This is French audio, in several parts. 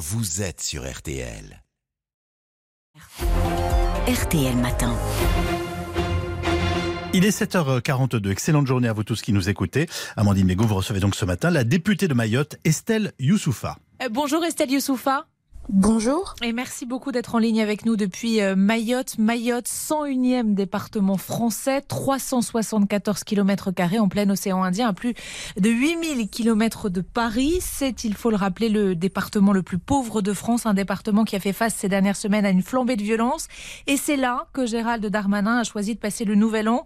vous êtes sur RTL. RTL Matin. Il est 7h42. Excellente journée à vous tous qui nous écoutez. Amandine Mégo, vous recevez donc ce matin la députée de Mayotte, Estelle Youssoufa. Euh, bonjour Estelle Youssoufa. Bonjour. Et merci beaucoup d'être en ligne avec nous depuis euh, Mayotte. Mayotte, 101e département français, 374 km en plein océan Indien, à plus de 8000 km de Paris. C'est, il faut le rappeler, le département le plus pauvre de France, un département qui a fait face ces dernières semaines à une flambée de violence. Et c'est là que Gérald Darmanin a choisi de passer le nouvel an.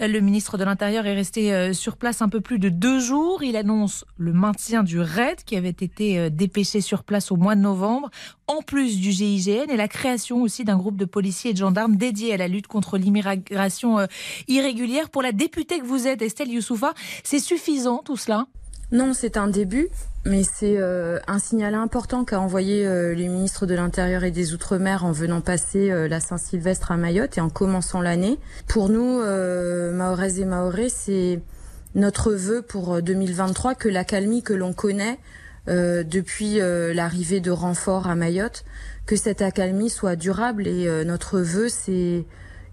Euh, le ministre de l'Intérieur est resté euh, sur place un peu plus de deux jours. Il annonce le maintien du RAID qui avait été dépêché sur place au mois de novembre en plus du GIGN et la création aussi d'un groupe de policiers et de gendarmes dédiés à la lutte contre l'immigration euh, irrégulière. Pour la députée que vous êtes, Estelle Youssoufa, c'est suffisant tout cela? Non, c'est un début. Mais c'est euh, un signal important qu'a envoyé euh, les ministres de l'Intérieur et des Outre-mer en venant passer la Saint-Sylvestre à Mayotte et en commençant l'année. Pour nous, Mahorez et Mahoré, c'est notre vœu pour 2023 que l'accalmie que l'on connaît euh, depuis euh, l'arrivée de renforts à Mayotte, que cette accalmie soit durable et euh, notre vœu c'est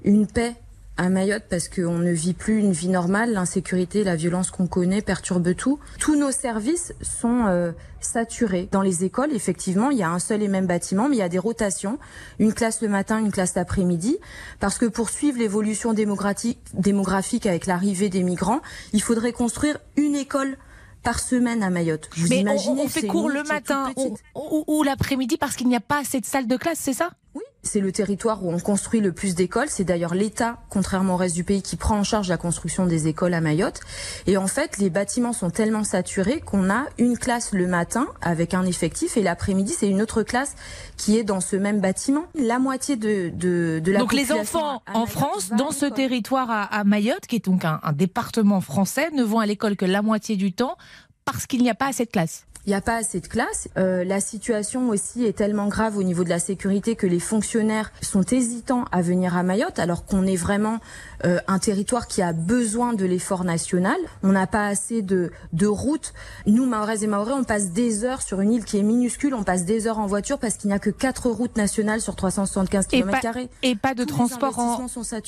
une paix à Mayotte parce qu'on ne vit plus une vie normale, l'insécurité, la violence qu'on connaît perturbe tout. Tous nos services sont saturés. Dans les écoles, effectivement, il y a un seul et même bâtiment, mais il y a des rotations, une classe le matin, une classe l'après-midi, parce que pour suivre l'évolution démographique avec l'arrivée des migrants, il faudrait construire une école par semaine à Mayotte. Vous Mais imaginez, on, fait cours le matin ou l'après-midi parce qu'il n'y a pas assez de salles de classe, c'est ça? C'est le territoire où on construit le plus d'écoles. C'est d'ailleurs l'État, contrairement au reste du pays, qui prend en charge la construction des écoles à Mayotte. Et en fait, les bâtiments sont tellement saturés qu'on a une classe le matin avec un effectif et l'après-midi, c'est une autre classe qui est dans ce même bâtiment. La moitié de, de, de la Donc les enfants en France, dans ce territoire à, Mayotte, qui est donc un, un département français, ne vont à l'école que la moitié du temps parce qu'il n'y a pas assez de classe il n'y a pas assez de classe. Euh, la situation aussi est tellement grave au niveau de la sécurité que les fonctionnaires sont hésitants à venir à Mayotte, alors qu'on est vraiment euh, un territoire qui a besoin de l'effort national. On n'a pas assez de, de routes. Nous, Maorez et Maoré, on passe des heures sur une île qui est minuscule, on passe des heures en voiture parce qu'il n'y a que quatre routes nationales sur 375 km. Et pas de transport en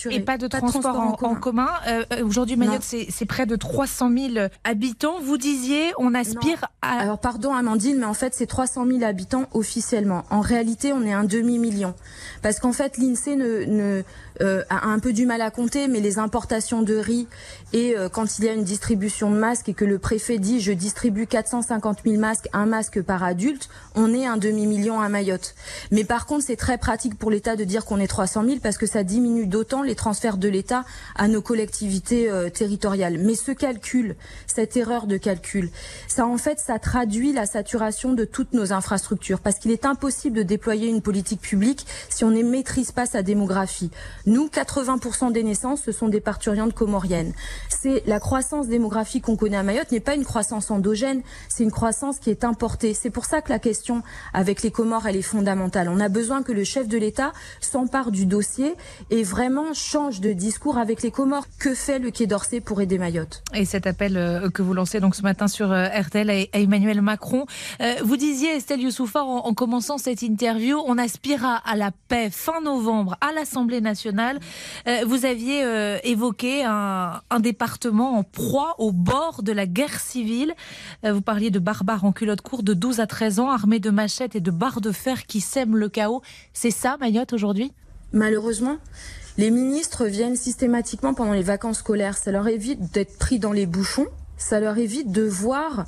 et pas de, transport, en, commun. Euh, aujourd'hui, Mayotte, c'est près de 300 000 habitants. Vous disiez, on aspire à pardon Amandine, mais en fait c'est 300 000 habitants officiellement. En réalité, on est un demi-million. Parce qu'en fait, l'INSEE ne, euh, a un peu du mal à compter, mais les importations de riz et euh, quand il y a une distribution de masques et que le préfet dit je distribue 450 000 masques, un masque par adulte, on est un demi-million à Mayotte. Mais par contre, c'est très pratique pour l'État de dire qu'on est 300 000 parce que ça diminue d'autant les transferts de l'État à nos collectivités euh, territoriales. Mais ce calcul, cette erreur de calcul, ça en fait, ça traduit la saturation de toutes nos infrastructures parce qu'il est impossible de déployer une politique publique si on ne maîtrise pas sa démographie. Nous, 80% des naissances, ce sont des parturientes comoriennes. C'est la croissance démographique qu'on connaît à Mayotte n'est pas une croissance endogène, c'est une croissance qui est importée. C'est pour ça que la question avec les Comores, elle est fondamentale. On a besoin que le chef de l'État s'empare du dossier et vraiment change de discours avec les Comores. Que fait le Quai d'Orsay pour aider Mayotte? Et cet appel euh, que vous lancez donc ce matin sur euh, RTL à Emmanuel Macron. Euh, vous disiez, Estelle Youssoufa, en, commençant cette interview, on aspirera à la paix fin novembre à l'Assemblée nationale euh, vous aviez euh, évoqué un, département en proie au bord de la guerre civile. Vous parliez de barbares en culotte courte de 12 à 13 ans, armés de machettes et de barres de fer qui sèment le chaos. C'est ça, Mayotte, aujourd'hui? Malheureusement. Les ministres viennent systématiquement pendant les vacances scolaires. Ça leur évite d'être pris dans les bouchons. Ça leur évite de voir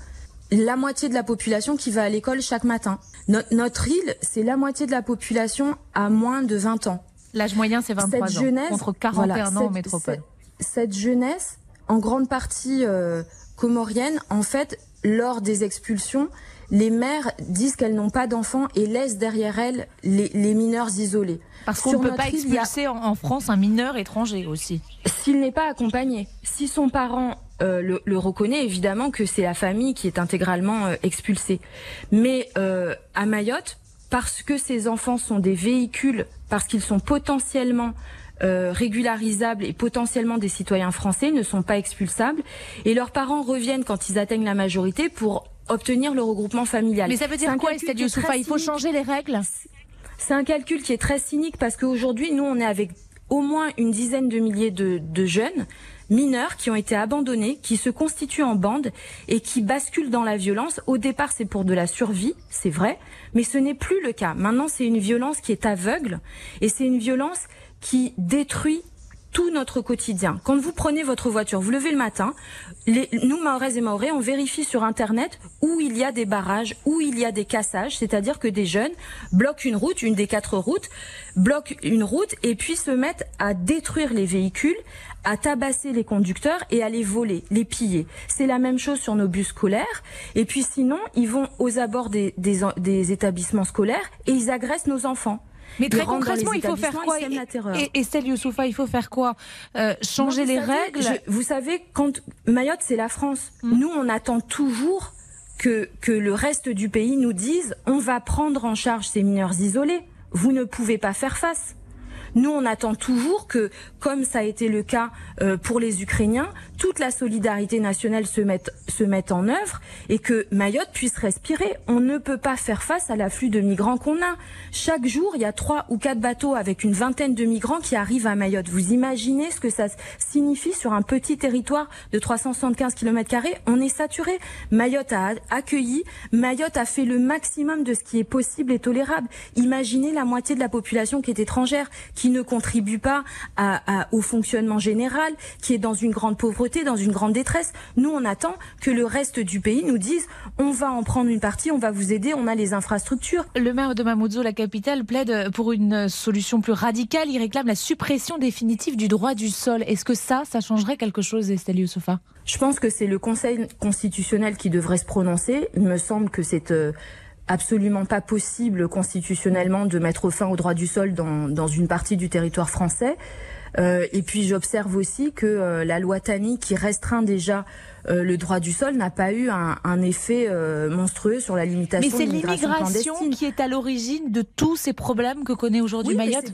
la moitié de la population qui va à l'école chaque matin. notre île, c'est la moitié de la population à moins de 20 ans. L'âge moyen, c'est 23 cette jeunesse, ans, contre 41 ans en métropole. Cette, jeunesse, en grande partie euh, comorienne, en fait, lors des expulsions, les mères disent qu'elles n'ont pas d'enfants et laissent derrière elles les, mineurs isolés. Parce qu'on ne peut pas expulser en, France un mineur étranger aussi. S'il n'est pas accompagné, si son parent euh, le, reconnaît, évidemment que c'est la famille qui est intégralement euh, expulsée. Mais à Mayotte, parce que ces enfants sont des véhicules, parce qu'ils sont potentiellement euh, régularisables et potentiellement des citoyens français ne sont pas expulsables. Et leurs parents reviennent quand ils atteignent la majorité pour obtenir le regroupement familial. Mais ça veut dire quoi, Estelle Youssoufa Il faut changer les règles C'est un calcul qui est très cynique parce qu'aujourd'hui, nous, on est avec au moins une dizaine de milliers de, de jeunes mineurs qui ont été abandonnés, qui se constituent en bande et qui basculent dans la violence. Au départ, c'est pour de la survie, c'est vrai, mais ce n'est plus le cas. Maintenant, c'est une violence qui est aveugle et c'est une violence qui détruit tout notre quotidien. Quand vous prenez votre voiture, vous levez le matin, nous, Maorez et Maoré, on vérifie sur Internet où il y a des barrages, où il y a des cassages, c'est-à-dire que des jeunes bloquent une route, une des quatre routes, bloquent une route et puis se mettent à détruire les véhicules, à tabasser les conducteurs et à les voler, les piller. C'est la même chose sur nos bus scolaires. Et puis sinon, ils vont aux abords des établissements scolaires et ils agressent nos enfants. Mais très concrètement, il faut faire quoi et, Estelle Youssoufa, il faut faire quoi euh, Changer les règles Vous savez, quand Mayotte, c'est la France. Hmm. Nous, on attend toujours que, que le reste du pays nous dise on va prendre en charge ces mineurs isolés. Vous ne pouvez pas faire face. Nous, on attend toujours que, comme ça a été le cas euh, pour les Ukrainiens, toute la solidarité nationale se mette, se mette en œuvre et que Mayotte puisse respirer. On ne peut pas faire face à l'afflux de migrants qu'on a. Chaque jour, il y a trois ou quatre bateaux avec une vingtaine de migrants qui arrivent à Mayotte. Vous imaginez ce que ça signifie sur un petit territoire de 375 km On est saturé. Mayotte a accueilli, Mayotte a fait le maximum de ce qui est possible et tolérable. Imaginez la moitié de la population qui est étrangère, ne contribue pas à, au fonctionnement général, qui est dans une grande pauvreté, dans une grande détresse. Nous, on attend que le reste du pays nous dise on va en prendre une partie, on va vous aider, on a les infrastructures. Le maire de Mamoudzo, la capitale, plaide pour une solution plus radicale. Il réclame la suppression définitive du droit du sol. Est-ce que ça, ça changerait quelque chose, Estelle Youssofa Je pense que c'est le Conseil constitutionnel qui devrait se prononcer. Il me semble que c'est euh, absolument pas possible constitutionnellement de mettre fin au droit du sol dans, dans une partie du territoire français. Euh, et puis j'observe aussi que euh, la loi Tani, qui restreint déjà euh, le droit du sol, n'a pas eu un, un effet euh, monstrueux sur la limitation Mais c'est l'immigration qui est à l'origine de tous ces problèmes que connaît aujourd'hui oui, Mayotte.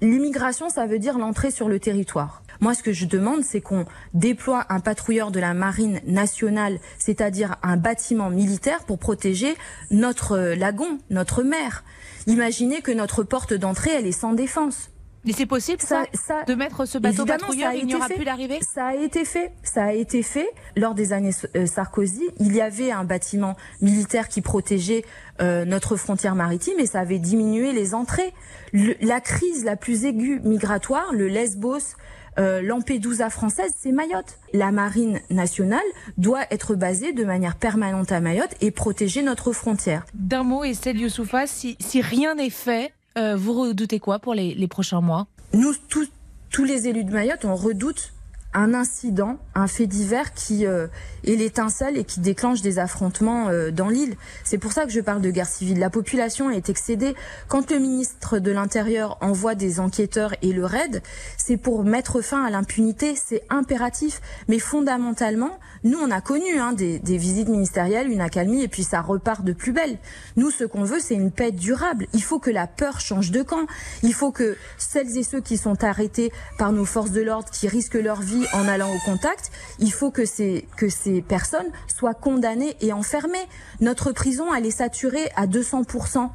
L'immigration, ça veut dire l'entrée sur le territoire. Moi, ce que je demande, c'est qu'on déploie un patrouilleur de la marine nationale, c'est-à-dire un bâtiment militaire pour protéger notre lagon, notre mer. Imaginez que notre porte d'entrée, elle est sans défense. Mais c'est possible ça, ça, de mettre ce bateau patrouilleur, il n'y aura plus d'arrivée Ça a été fait, ça a été fait lors des années euh, Sarkozy. Il y avait un bâtiment militaire qui protégeait euh, notre frontière maritime et ça avait diminué les entrées. Le, la crise la plus aiguë migratoire, le Lesbos, euh, Lampedusa française, c'est Mayotte. La marine nationale doit être basée de manière permanente à Mayotte et protéger notre frontière. D'un mot, Estelle Youssoufa, si, si rien n'est fait, euh, vous redoutez quoi pour les, les prochains mois? Nous, tous, tous les élus de Mayotte, on redoute un incident, un fait divers qui euh, est l'étincelle et qui déclenche des affrontements euh, dans l'île. C'est pour ça que je parle de guerre civile. La population est excédée. Quand le ministre de l'Intérieur envoie des enquêteurs et le raid, c'est pour mettre fin à l'impunité. C'est impératif. Mais fondamentalement, nous, on a connu hein, des, des, visites ministérielles, une accalmie, et puis ça repart de plus belle. Nous, ce qu'on veut, c'est une paix durable. Il faut que la peur change de camp. Il faut que celles et ceux qui sont arrêtés par nos forces de l'ordre, qui risquent leur vie en allant au contact, il faut que ces, que ces personnes soient condamnées et enfermées. Notre prison, elle est saturée à 200%.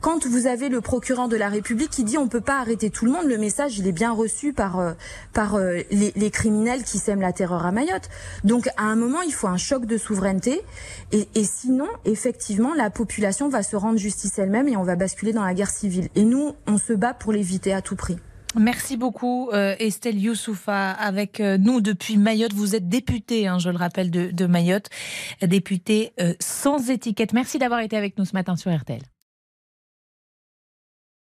Quand vous avez le procureur de la République qui dit on peut pas arrêter tout le monde, le message il est bien reçu par euh, par euh, les, les, criminels qui sèment la terreur à Mayotte. Donc à un moment il faut un choc de souveraineté et, et sinon effectivement la population va se rendre justice elle-même et on va basculer dans la guerre civile. Et nous on se bat pour l'éviter à tout prix. Merci beaucoup euh, Estelle Youssoufa avec euh, nous depuis Mayotte. Vous êtes députée, hein, je le rappelle, de, Mayotte, députée euh, sans étiquette. Merci d'avoir été avec nous ce matin sur RTL.